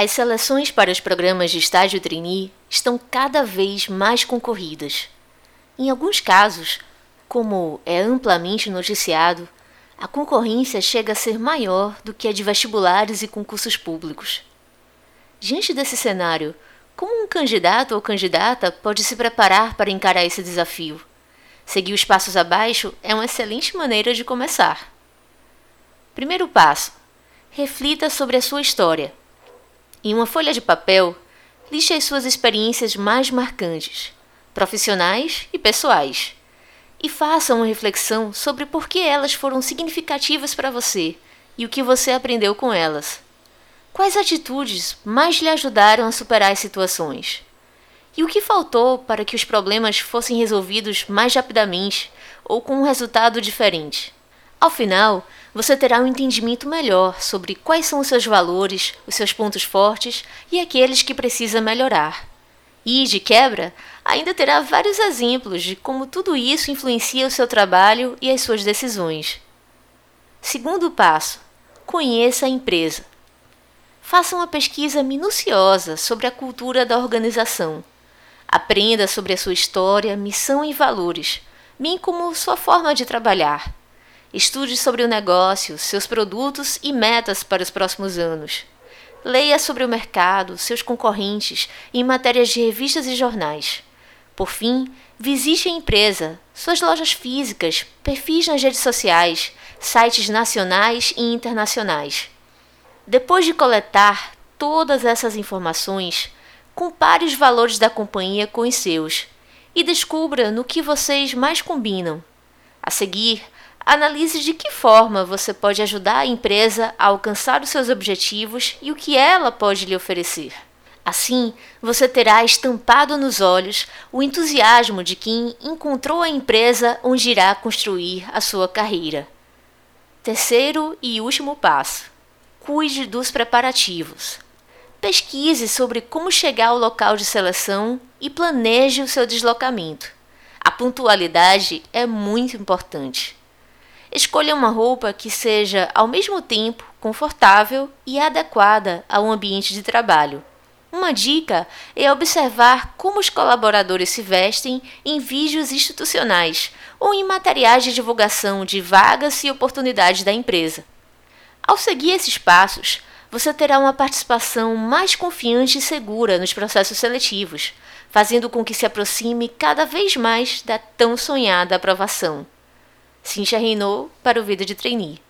As seleções para os programas de estágio trainee estão cada vez mais concorridas. Em alguns casos, como é amplamente noticiado, a concorrência chega a ser maior do que a de vestibulares e concursos públicos. Diante desse cenário, como um candidato ou candidata pode se preparar para encarar esse desafio? Seguir os passos abaixo é uma excelente maneira de começar. Primeiro passo: reflita sobre a sua história. Em uma folha de papel, liste as suas experiências mais marcantes, profissionais e pessoais, e faça uma reflexão sobre por que elas foram significativas para você e o que você aprendeu com elas. Quais atitudes mais lhe ajudaram a superar as situações? E o que faltou para que os problemas fossem resolvidos mais rapidamente ou com um resultado diferente? Ao final, você terá um entendimento melhor sobre quais são os seus valores, os seus pontos fortes e aqueles que precisa melhorar. E, de quebra, ainda terá vários exemplos de como tudo isso influencia o seu trabalho e as suas decisões. Segundo passo: conheça a empresa. Faça uma pesquisa minuciosa sobre a cultura da organização. Aprenda sobre a sua história, missão e valores, bem como sua forma de trabalhar. Estude sobre o negócio, seus produtos e metas para os próximos anos. Leia sobre o mercado, seus concorrentes em matérias de revistas e jornais. Por fim, visite a empresa, suas lojas físicas, perfis nas redes sociais, sites nacionais e internacionais. Depois de coletar todas essas informações, compare os valores da companhia com os seus e descubra no que vocês mais combinam. A seguir, Analise de que forma você pode ajudar a empresa a alcançar os seus objetivos e o que ela pode lhe oferecer. Assim, você terá estampado nos olhos o entusiasmo de quem encontrou a empresa onde irá construir a sua carreira. Terceiro e último passo: cuide dos preparativos. Pesquise sobre como chegar ao local de seleção e planeje o seu deslocamento. A pontualidade é muito importante. Escolha uma roupa que seja ao mesmo tempo confortável e adequada ao ambiente de trabalho. Uma dica é observar como os colaboradores se vestem em vídeos institucionais ou em materiais de divulgação de vagas e oportunidades da empresa. Ao seguir esses passos, você terá uma participação mais confiante e segura nos processos seletivos, fazendo com que se aproxime cada vez mais da tão sonhada aprovação. Cintia reinou para o Vida de Trainee.